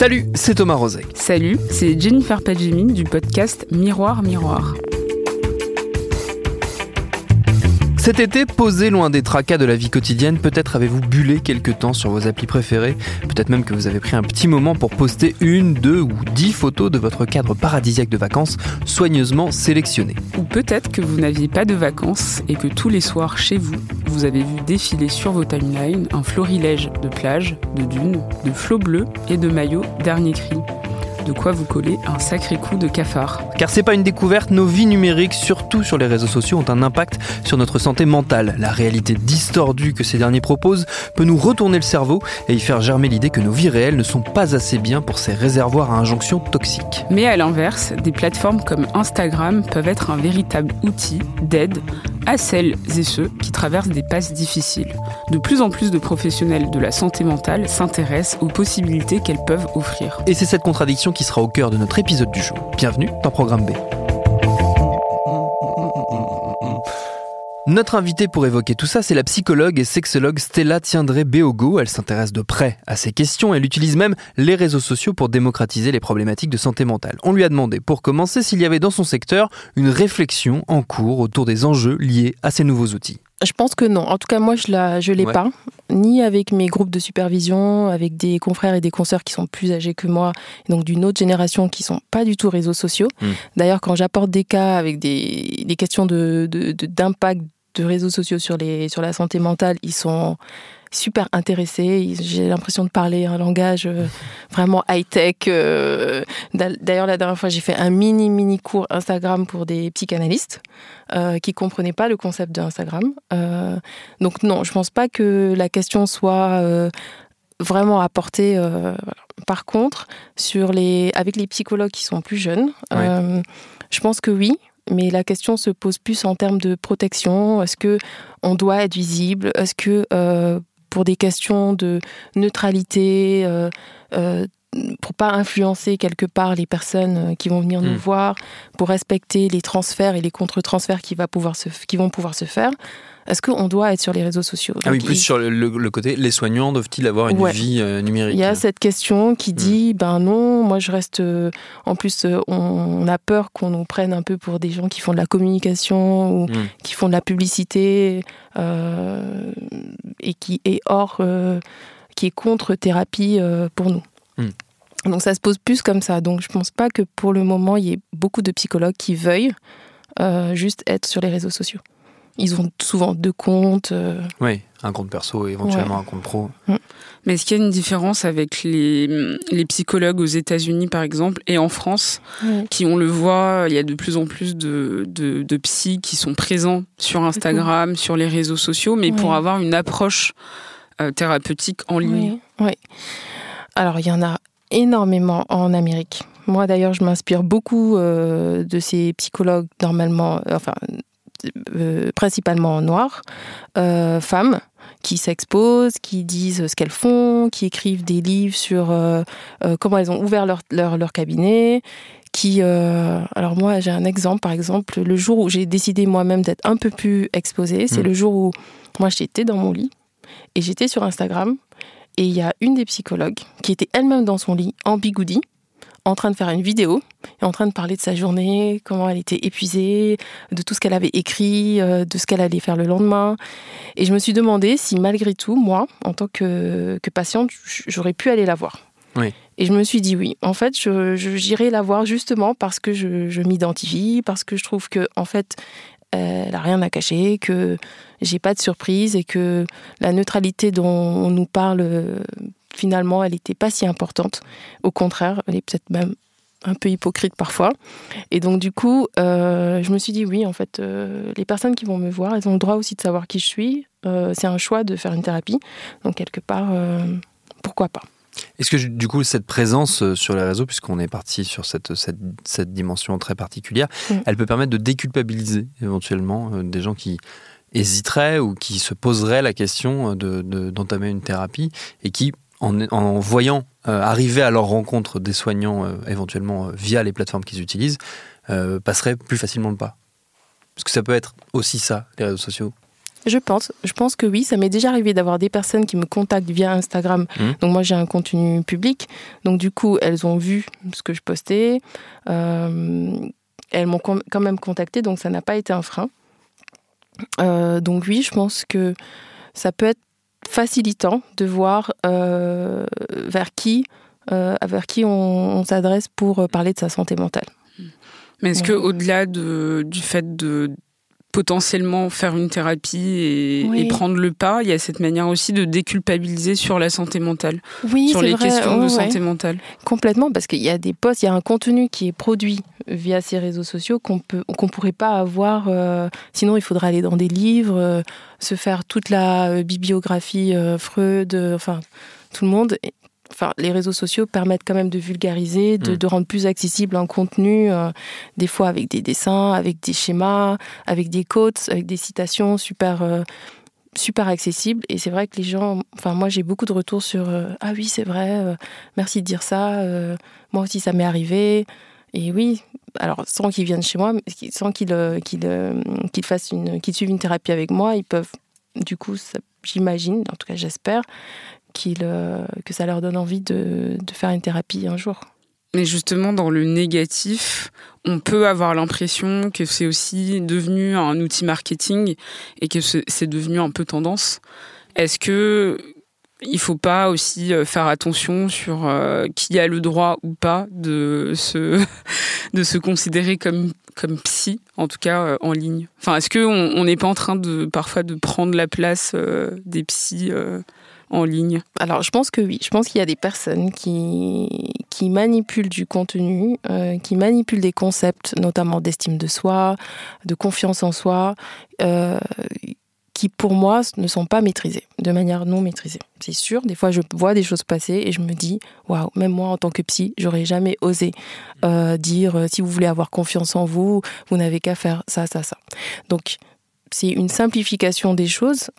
Salut, c'est Thomas Rozek. Salut, c'est Jennifer Padjemi du podcast Miroir Miroir. Cet été, posé loin des tracas de la vie quotidienne, peut-être avez-vous bullé quelque temps sur vos applis préférés, peut-être même que vous avez pris un petit moment pour poster une, deux ou dix photos de votre cadre paradisiaque de vacances soigneusement sélectionné. Ou peut-être que vous n'aviez pas de vacances et que tous les soirs chez vous, vous avez vu défiler sur vos timelines un florilège de plages, de dunes, de flots bleus et de maillots dernier cri de quoi vous coller un sacré coup de cafard. Car c'est pas une découverte, nos vies numériques, surtout sur les réseaux sociaux, ont un impact sur notre santé mentale. La réalité distordue que ces derniers proposent peut nous retourner le cerveau et y faire germer l'idée que nos vies réelles ne sont pas assez bien pour ces réservoirs à injonctions toxiques. Mais à l'inverse, des plateformes comme Instagram peuvent être un véritable outil d'aide à celles et ceux qui traversent des passes difficiles. De plus en plus de professionnels de la santé mentale s'intéressent aux possibilités qu'elles peuvent offrir. Et c'est cette contradiction qui sera au cœur de notre épisode du jour. Bienvenue dans Programme B. Notre invitée pour évoquer tout ça, c'est la psychologue et sexologue Stella Tiendré Beogo. Elle s'intéresse de près à ces questions. Elle utilise même les réseaux sociaux pour démocratiser les problématiques de santé mentale. On lui a demandé, pour commencer, s'il y avait dans son secteur une réflexion en cours autour des enjeux liés à ces nouveaux outils. Je pense que non. En tout cas, moi, je ne je l'ai pas. Ni avec mes groupes de supervision, avec des confrères et des consoeurs qui sont plus âgés que moi, donc d'une autre génération qui sont pas du tout réseaux sociaux. Hmm. D'ailleurs, quand j'apporte des cas avec des, des questions d'impact de, de, de réseaux sociaux sur, les, sur la santé mentale, ils sont super intéressés. J'ai l'impression de parler un langage euh, vraiment high-tech. Euh, d'ailleurs, la dernière fois, j'ai fait un mini, mini cours Instagram pour des psychanalystes euh, qui comprenaient pas le concept d'Instagram. Euh, donc non, je pense pas que la question soit vraiment apportée. Par contre, sur les, avec les psychologues qui sont plus jeunes, je pense que oui, mais la question se pose plus en termes de protection. Est-ce que on doit être visible? Est-ce que euh, pour des questions de neutralité, euh, euh, pour pas influencer quelque part les personnes qui vont venir nous hmm. voir, pour respecter les transferts et les contre-transferts qui, va pouvoir se, qui vont pouvoir se faire, est-ce qu'on doit être sur les réseaux sociaux? Ah oui, plus sur le, côté, les soignants doivent-ils avoir une vie euh, numérique? Il y a cette question qui hmm. dit, ben non, moi je reste... Euh, en plus, euh, on, a peur qu'on nous prenne un peu pour des gens qui font de la communication ou hmm. qui font de la publicité et qui est hors... qui est contre thérapie pour nous. Donc ça se pose plus comme ça. Donc je pense pas que pour le moment, il y ait beaucoup de psychologues qui veuillent juste être sur les réseaux sociaux. Ils ont souvent deux comptes. Euh. Oui, un compte perso et éventuellement un compte pro. Mm. Mais est-ce qu'il y a une différence avec les, les psychologues aux États-Unis, par exemple, et en France, qui, on le voit, il y a de plus en plus de, de, de psys qui sont présents sur Instagram, sur les réseaux sociaux, mais pour avoir une approche euh, thérapeutique en ligne? Oui. Alors, il y en a énormément en Amérique. Moi, d'ailleurs, je m'inspire beaucoup euh, de ces psychologues, normalement, enfin, euh, principalement noires, euh, femmes, qui s'exposent, qui disent ce qu'elles font, qui écrivent des livres sur euh, comment elles ont ouvert leur, leur, cabinet, qui... alors moi, j'ai un exemple, par exemple, le jour où j'ai décidé moi-même d'être un peu plus exposée, c'est hmm. le jour où moi j'étais dans mon lit et j'étais sur Instagram et il y a une des psychologues qui était elle-même dans son lit en bigoudi en train de faire une vidéo et en train de parler de sa journée, comment elle était épuisée, de tout ce qu'elle avait écrit, euh, de ce qu'elle allait faire le lendemain. Et je me suis demandé si malgré tout, moi, en tant que, patiente, j'aurais pu aller la voir. Et je me suis dit oui. En fait, j'irai la voir justement parce que je, m'identifie, parce que je trouve que en fait, elle n'a rien à cacher, que j'ai pas de surprise et que la neutralité dont on nous parle finalement, elle n'était pas si importante. Au contraire, elle est peut-être même un peu hypocrite parfois. Et donc du coup, euh, je me suis dit oui, en fait, les personnes qui vont me voir, elles ont le droit aussi de savoir qui je suis. c'est un choix de faire une thérapie. Donc quelque part, pourquoi pas est-ce que du coup cette présence sur les réseaux, puisqu'on est parti sur cette, cette, dimension très particulière, mm. elle peut permettre de déculpabiliser éventuellement des gens qui hésiteraient ou qui se poseraient la question d'entamer de, une thérapie et qui, en, voyant euh, arriver à leur rencontre des soignants euh, éventuellement euh, via les plateformes qu'ils utilisent, passeraient plus facilement le pas. Parce que ça peut être aussi ça, les réseaux sociaux. Je pense, je pense que oui. Ça m'est déjà arrivé d'avoir des personnes qui me contactent via Instagram. Mmh. Donc moi j'ai un contenu public. Donc du coup elles ont vu ce que je postais. elles m'ont quand même contacté, donc ça n'a pas été un frein. Euh, donc oui, je pense que ça peut être facilitant de voir euh, vers qui, euh, vers qui on, s'adresse pour parler de sa santé mentale. Mais est-ce que au-delà de, du fait de potentiellement faire une thérapie et, prendre le pas. Il y a cette manière aussi de déculpabiliser sur la santé mentale, oui, sur les questions de santé mentale. Complètement, parce qu'il y a des posts, il y a un contenu qui est produit via ces réseaux sociaux qu'on peut, qu'on pourrait pas avoir. Euh, sinon, il faudrait aller dans des livres, euh, se faire toute la euh, bibliographie Freud, enfin tout le monde enfin, les réseaux sociaux permettent quand même de vulgariser, de, mm. rendre plus accessible un contenu, euh, des fois avec des dessins, avec des schémas, avec des quotes, avec des citations super, euh, super accessibles. Et c'est vrai que les gens, enfin, moi j'ai beaucoup de retours sur euh, Ah oui, c'est vrai, merci de dire ça, moi aussi ça m'est arrivé. Et oui, alors sans qu'ils viennent chez moi, sans qu'ils qu'ils fassent une, qu'ils suivent une thérapie avec moi, ils peuvent, du coup, j'imagine, en tout cas j'espère, euh, que ça leur donne envie de, faire une thérapie un jour. Mais justement, dans le négatif, on peut avoir l'impression que c'est aussi devenu un outil marketing et que c'est devenu un peu tendance. Est-ce que il faut pas aussi euh, faire attention sur euh, qui a le droit ou pas de se considérer comme comme psy, en tout cas en ligne? Enfin, est-ce que on n'est pas en train de parfois de prendre la place des psys Alors, je pense que oui. Je pense qu'il y a des personnes qui, qui manipulent du contenu, euh, qui manipulent des concepts, notamment d'estime de soi, de confiance en soi, euh, qui pour moi ne sont pas maîtrisés, de manière non maîtrisée. C'est sûr, des fois je vois des choses passer et je me dis, waouh, même moi en tant que psy, j'aurais jamais osé euh, dire si vous voulez avoir confiance en vous, vous n'avez qu'à faire ça, ça, ça. Donc c'est une simplification des choses.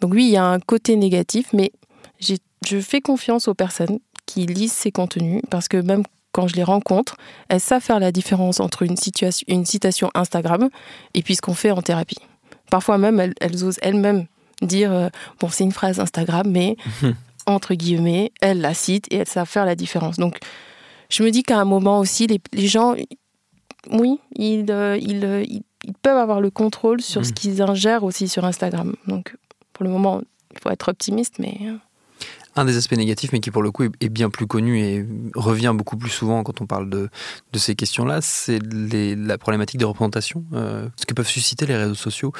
Donc oui, il y a un côté négatif, mais je fais confiance aux personnes qui lisent ces contenus parce que même quand je les rencontre, elles savent faire la différence entre une, situation, une citation Instagram et puis ce qu'on fait en thérapie. Parfois même, elles, osent elles-mêmes dire, euh, bon, c'est une phrase Instagram, mais entre guillemets, elles la citent et elles savent faire la différence. Donc, je me dis qu'à un moment aussi, les, gens, oui, ils, euh, euh, ils, ils, peuvent avoir le contrôle sur ce mmh. qu'ils ingèrent aussi sur Instagram. Donc, pour le moment, il faut être optimiste, mais... Euh. Un des aspects négatifs, mais qui pour le coup est bien plus connu et revient beaucoup plus souvent quand on parle de, de ces questions-là, c'est la problématique des représentations, euh, ce que peuvent susciter les réseaux sociaux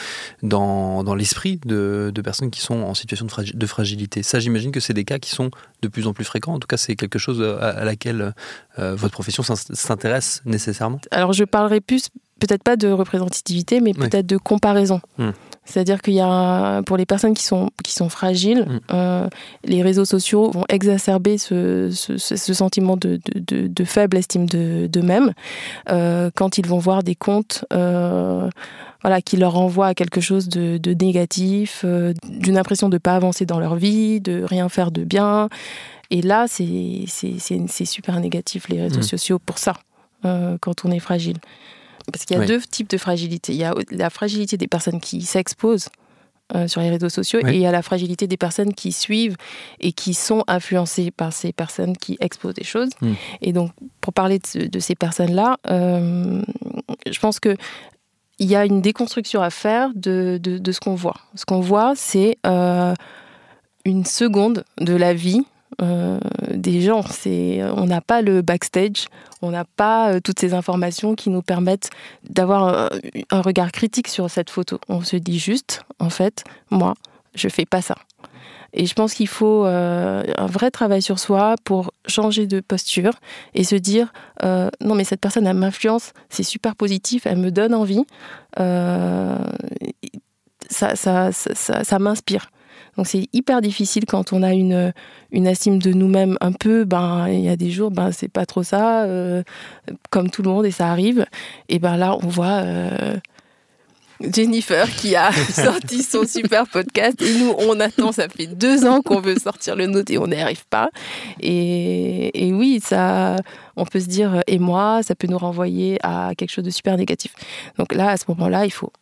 dans, dans l'esprit de, de, personnes qui sont en situation de, de fragilité. Ça, j'imagine que c'est des cas qui sont de plus en plus fréquents. En tout cas, c'est quelque chose à, laquelle euh, votre profession s'intéresse nécessairement. Alors, je parlerai plus peut-être pas de représentativité, mais peut-être de comparaison. Hmm. C'est-à-dire qu'il y a, pour les personnes qui sont, qui sont fragiles, hmm. euh, les réseaux sociaux vont exacerber ce, ce, sentiment de, de, de, faible estime d'eux-mêmes euh, quand ils vont voir des comptes euh, voilà, qui leur renvoient à quelque chose de, négatif, d'une impression de ne pas avancer dans leur vie, de rien faire de bien. Et là, c'est super négatif, les réseaux hmm. sociaux, pour ça, quand on est fragile. Parce qu'il y a deux types de fragilité. Il y a la fragilité des personnes qui s'exposent euh, sur les réseaux sociaux et il y a la fragilité des personnes qui suivent et qui sont influencées par ces personnes qui exposent des choses. Hmm. Et donc, pour parler de, ces personnes-là, euh, je pense que il y a une déconstruction à faire de, de, ce qu'on voit. Ce qu'on voit, c'est euh, une seconde de la vie euh, des gens. C'est, on n'a pas le backstage, on n'a pas euh, toutes ces informations qui nous permettent d'avoir un, regard critique sur cette photo. On se dit juste, en fait, moi, je fais pas ça. Et je pense qu'il faut euh, un vrai travail sur soi pour changer de posture et se dire non mais cette personne elle m'influence, c'est super positif, elle me donne envie, ça, ça, ça, ça m'inspire. Donc c'est hyper difficile quand on a une, une estime de nous-mêmes un peu, ben il y a des jours, ben c'est pas trop ça, comme tout le monde et ça arrive. Et ben là on voit Jennifer qui a sorti son super podcast et nous on attend, ça fait deux ans qu'on veut sortir le nôtre et on n'y arrive pas. Et, et, oui, ça, on peut se dire et moi, ça peut nous renvoyer à quelque chose de super négatif. Donc là, à ce moment-là, il faut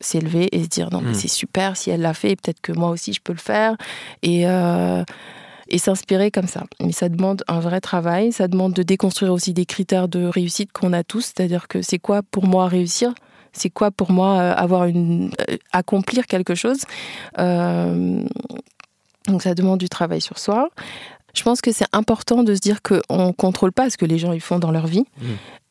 s'élever et se dire non mais hmm. c'est super si elle l'a fait, peut-être que moi aussi je peux le faire et euh, et s'inspirer comme ça. Mais ça demande un vrai travail, ça demande de déconstruire aussi des critères de réussite qu'on a tous, c'est-à-dire que c'est quoi pour moi réussir? C'est quoi pour moi euh, avoir une euh, accomplir quelque chose? Euh, donc ça demande du travail sur soi. Je pense que c'est important de se dire qu'on ne contrôle pas ce que les gens ils font dans leur vie, mmh.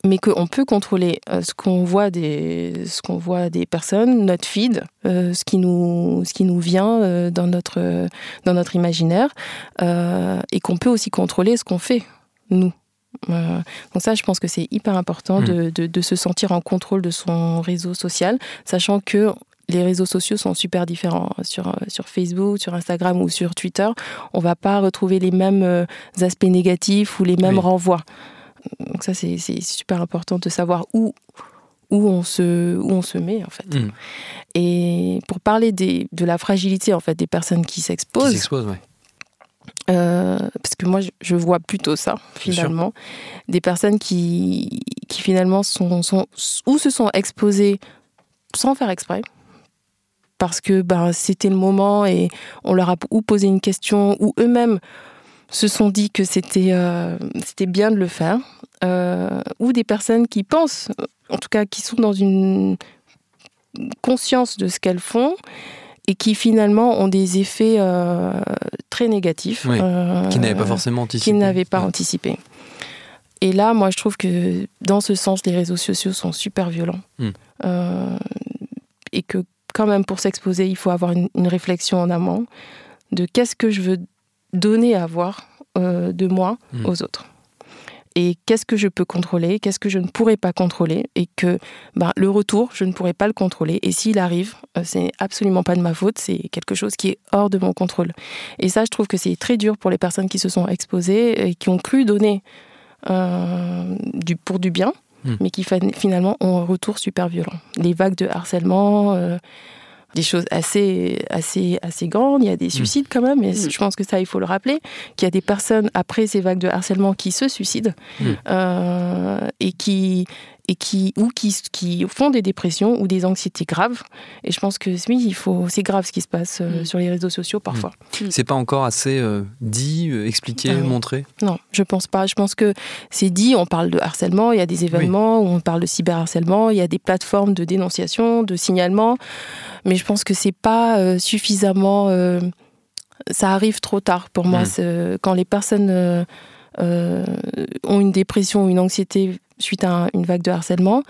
mais qu'on peut contrôler ce qu'on voit des, ce qu'on voit des personnes, notre feed, ce qui nous, ce qui nous vient dans notre, dans notre imaginaire, et qu'on peut aussi contrôler ce qu'on fait nous. Euh, donc ça, je pense que c'est hyper important hmm. de, de, se sentir en contrôle de son réseau social, sachant que les réseaux sociaux sont super différents. Sur, sur Facebook, sur Instagram ou sur Twitter, on va pas retrouver les mêmes euh, aspects négatifs ou les mêmes renvois. Donc ça, c'est super important de savoir où, où, on, se, où on se met, en fait. Hmm. Et pour parler des, de la fragilité, en fait, des personnes qui s'exposent... Qui s'exposent, ouais. Euh, parce que moi, je vois plutôt ça, finalement. Des personnes qui, qui finalement, sont, sont, ou se sont exposées sans faire exprès, parce que ben, c'était le moment et on leur a ou posé une question, ou eux-mêmes se sont dit que c'était euh, c'était bien de le faire, euh, ou des personnes qui pensent, en tout cas qui sont dans une conscience de ce qu'elles font, et qui finalement ont des effets euh, très négatifs. Euh, qui n'avaient pas forcément anticipé. Qui n'avaient pas anticipé. Et là, moi, je trouve que dans ce sens, les réseaux sociaux sont super violents. Hmm. Euh, et que quand même, pour s'exposer, il faut avoir une, réflexion en amont de qu'est-ce que je veux donner à voir de moi hmm. aux autres et qu'est-ce que je peux contrôler, qu'est-ce que je ne pourrais pas contrôler, et que bah, le retour, je ne pourrais pas le contrôler. Et s'il arrive, euh, c'est absolument pas de ma faute, c'est quelque chose qui est hors de mon contrôle. Et ça, je trouve que c'est très dur pour les personnes qui se sont exposées et qui ont cru donner euh, du, pour du bien, hmm. mais qui finalement ont un retour super violent. Les vagues de harcèlement. Euh, des choses assez, assez, assez grandes. Il y a des mm. suicides quand même, et mm. je pense que ça, il faut le rappeler, qu'il y a des personnes après ces vagues de harcèlement qui se suicident euh, et qui et qui ou qui, qui font des dépressions ou des anxiétés graves. Et je pense que oui, il faut, c'est grave ce qui se passe euh, sur les réseaux sociaux parfois. C'est pas encore assez euh, dit, expliqué, ah montré? Non, je pense pas. Je pense que c'est dit. On parle de harcèlement. Il y a des événements où on parle de cyberharcèlement. Il y a des plateformes de dénonciation, de signalement mais je pense que c'est pas euh, suffisamment. Euh, ça arrive trop tard pour moi. Mmh. Quand les personnes euh, ont une dépression ou une anxiété suite à une vague de harcèlement,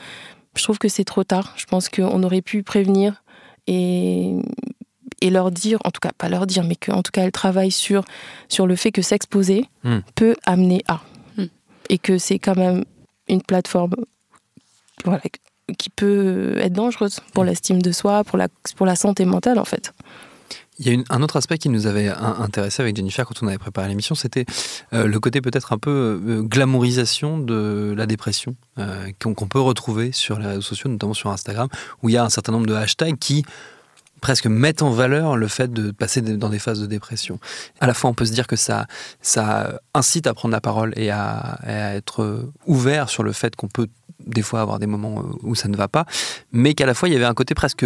je trouve que c'est trop tard. Je pense qu'on aurait pu prévenir et, et leur dire, en tout cas pas leur dire, mais qu'en tout cas elles travaillent sur, sur le fait que s'exposer mmh. peut amener à. Mmh. Et que c'est quand même une plateforme voilà, qui peut être dangereuse pour mm. l'estime de soi, pour la, pour la santé mentale en fait. Il y a un autre aspect qui nous avait intéressé avec Jennifer quand on avait préparé l'émission, c'était euh, le côté peut-être un peu euh, glamourisation de la dépression euh, qu'on peut retrouver sur les réseaux sociaux, notamment sur Instagram, où il y a un certain nombre de hashtags qui presque mettent en valeur le fait de passer dans des phases de dépression. À la fois, on peut se dire que ça, incite à prendre la parole et à, être ouvert sur le fait qu'on peut des fois avoir des moments où ça ne va pas, mais qu'à la fois il y avait un côté presque,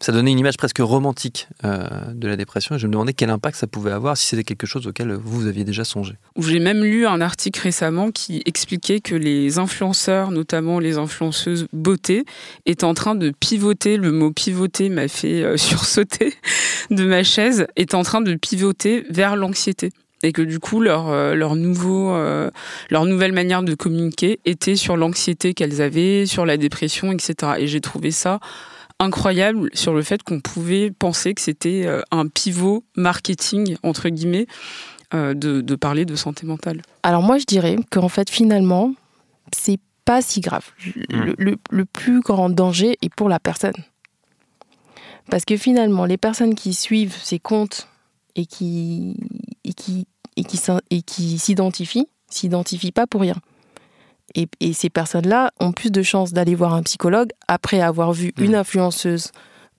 ça donnait une image presque romantique euh, de la dépression. Et je me demandais quel impact ça pouvait avoir, si c'était quelque chose auquel vous, aviez déjà songé. J'ai même lu un article récemment qui expliquait que les influenceurs, notamment les influenceuses beauté, étaient en train de pivoter. Le mot pivoter m'a fait euh, sursauter de ma chaise. Est en train de pivoter vers l'anxiété et que du coup leur euh, leur nouveau leur nouvelle manière de communiquer était sur l'anxiété qu'elles avaient, sur la dépression, etc. Et j'ai trouvé ça incroyable sur le fait qu'on pouvait penser que c'était euh, un pivot marketing, entre guillemets, euh, de, parler de santé mentale. Alors moi, je dirais qu'en fait, finalement, c'est pas si grave. Mmh. Le, plus grand danger est pour la personne. Parce que finalement, les personnes qui suivent ces comptes et qui, et qui, et qui, et qui s'identifient, s'identifient pas pour rien. Et, ces personnes-là ont plus de chances d'aller voir un psychologue après avoir vu une mmh. influenceuse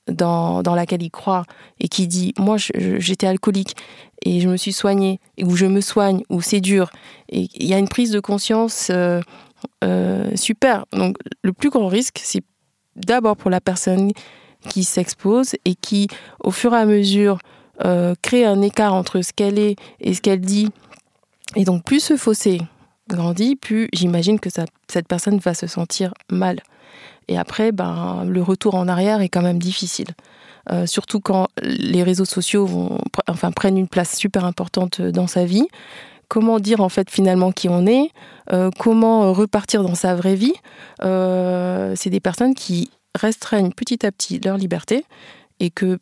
dans, dans, laquelle ils croient et qui dit Moi, j'étais alcoolique et je me suis soignée, ou je me soigne, ou c'est dur. Et il y a une prise de conscience euh, euh, super. Donc, le plus grand risque, c'est d'abord pour la personne qui s'expose et qui, au fur et à mesure, euh, crée un écart entre ce qu'elle est et ce qu'elle dit. Et donc, plus ce fossé grandit, plus j'imagine que cette personne va se sentir mal. Et après, ben, le retour en arrière est quand même difficile. Euh, surtout quand les réseaux sociaux vont, enfin, prennent une place super importante dans sa vie. Comment dire en fait finalement qui on est euh, Comment repartir dans sa vraie vie euh, C'est des personnes qui restreignent petit à petit leur liberté et que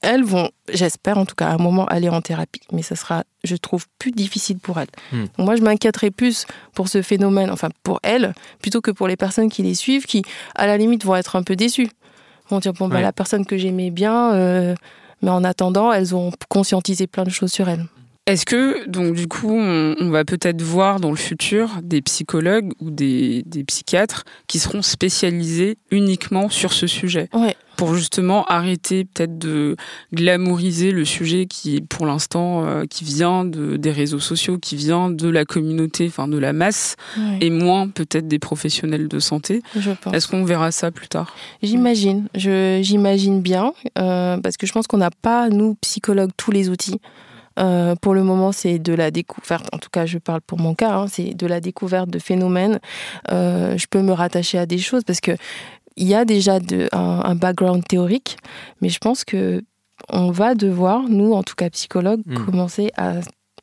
elles vont, j'espère en tout cas, à un moment aller en thérapie. Mais ça sera, je trouve, plus difficile pour elles. Hmm. moi, je m'inquiéterais plus pour ce phénomène, enfin pour elles, plutôt que pour les personnes qui les suivent, qui, à la limite, vont être un peu déçues. Vont dire, bon, bah, la personne que j'aimais bien, euh, mais en attendant, elles ont conscientisé plein de choses sur elles. Est-ce que, donc, du coup, on, va peut-être voir dans le futur des psychologues ou des, psychiatres qui seront spécialisés uniquement sur ce sujet? Pour justement arrêter peut-être de glamouriser le sujet qui, pour l'instant, euh, qui vient de, des réseaux sociaux, qui vient de la communauté, enfin de la masse, et moins peut-être des professionnels de santé. Est-ce qu'on verra ça plus tard? J'imagine, j'imagine bien, euh, parce que je pense qu'on n'a pas, nous, psychologues, tous les outils. Euh, pour le moment, c'est de la découverte, en tout cas je parle pour mon cas, hein, c'est de la découverte de phénomènes. Euh, je peux me rattacher à des choses parce que il y a déjà de, un, background théorique, mais je pense que on va devoir, nous en tout cas psychologues, hmm. commencer à,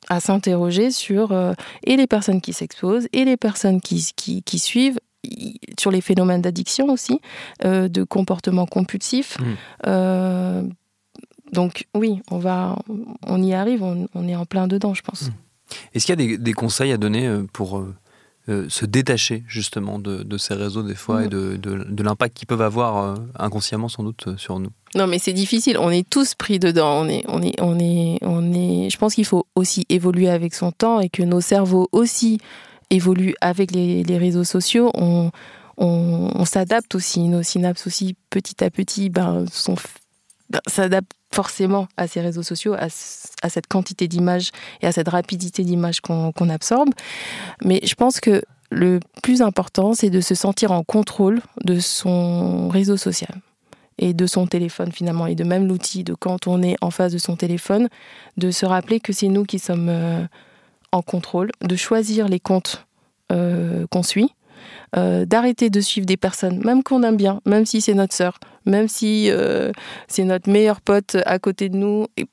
à s'interroger sur euh, et les personnes qui s'exposent et les personnes qui, qui, qui suivent sur les phénomènes d'addiction aussi, de comportement compulsif. Hmm. Donc oui, on va, on y arrive, on, est en plein dedans, je pense. Mmh. Est-ce qu'il y a des, conseils à donner euh, pour euh, euh, se détacher justement de, ces réseaux des fois et mmh. de, l'impact qu'ils peuvent avoir inconsciemment sans doute sur nous Non, mais c'est difficile. On est tous pris dedans. On est, on est, on est, on est. Je pense qu'il faut aussi évoluer avec son temps et que nos cerveaux aussi évoluent avec les, réseaux sociaux. On, on, s'adapte aussi. Nos synapses aussi petit à petit ben, sont ben, s'adaptent forcément à ces réseaux sociaux, à, cette quantité d'images et à cette rapidité d'images qu'on absorbe. Mais je pense que le plus important, c'est de se sentir en contrôle de son réseau social et de son téléphone finalement, et de même l'outil de quand on est en face de son téléphone, de se rappeler que c'est nous qui sommes euh, en contrôle, de choisir les comptes euh, qu'on suit, euh, d'arrêter de suivre des personnes, même qu'on aime bien, même si c'est notre sœur, même si euh, c'est notre meilleur pote à côté de nous. Et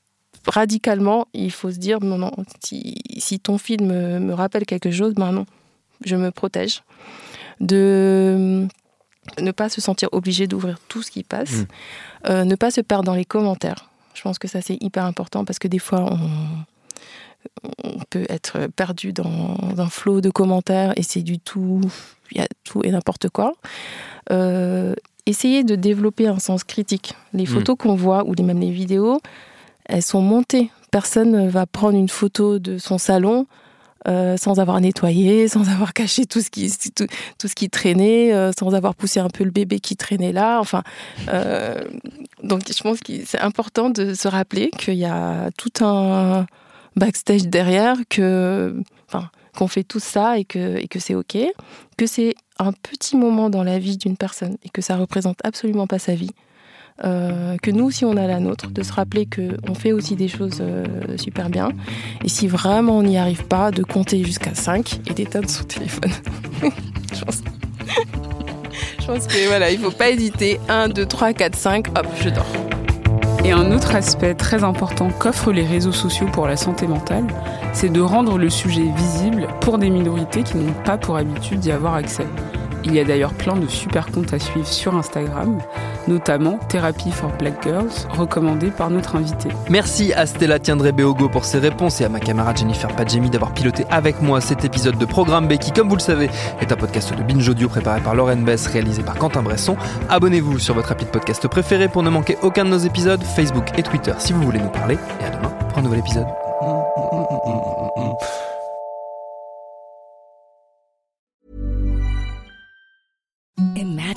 radicalement, il faut se dire non, non, si, ton film me, rappelle quelque chose, ben non, je me protège. De ne pas se sentir obligé d'ouvrir tout ce qui passe, mmh. euh, ne pas se perdre dans les commentaires. Je pense que ça c'est hyper important parce que des fois on, on peut être perdu dans un flot de commentaires et c'est du tout, il y a tout et n'importe quoi. Euh, essayez de développer un sens critique. Les hmm. photos qu'on voit ou même les vidéos, elles sont montées. Personne ne va prendre une photo de son salon euh, sans avoir nettoyé, sans avoir caché tout ce qui, tout, ce qui traînait, euh, sans avoir poussé un peu le bébé qui traînait là. Enfin, donc je pense que c'est important de se rappeler qu'il y a tout un backstage derrière, que, qu'on fait tout ça et que, et que c'est OK, que c'est un petit moment dans la vie d'une personne et que ça représente absolument pas sa vie. Euh, que nous, si on a la nôtre, de se rappeler qu'on fait aussi des choses euh, super bien. Et si vraiment on n'y arrive pas, de compter jusqu'à 5 et d'éteindre son téléphone. je, pense... je pense que voilà, il faut pas hésiter. 1, 2, 3, 4, 5, hop, je dors. Et un autre aspect très important qu'offrent les réseaux sociaux pour la santé mentale, c'est de rendre le sujet visible pour des minorités qui n'ont pas pour habitude d'y avoir accès. Il y a d'ailleurs plein de super comptes à suivre sur Instagram, notamment Therapy for Black Girls, recommandé par notre invité. Merci à Stella Tiendré Beogo pour ses réponses et à ma camarade Jennifer Padjemi d'avoir piloté avec moi cet épisode de Programme B qui, comme vous le savez, est un podcast de Binge Audio préparé par Lauren Bess, réalisé par Quentin Bresson. Abonnez-vous sur votre appli de podcast préféré pour ne manquer aucun de nos épisodes, Facebook et Twitter si vous voulez nous parler. Et à demain pour un nouvel épisode.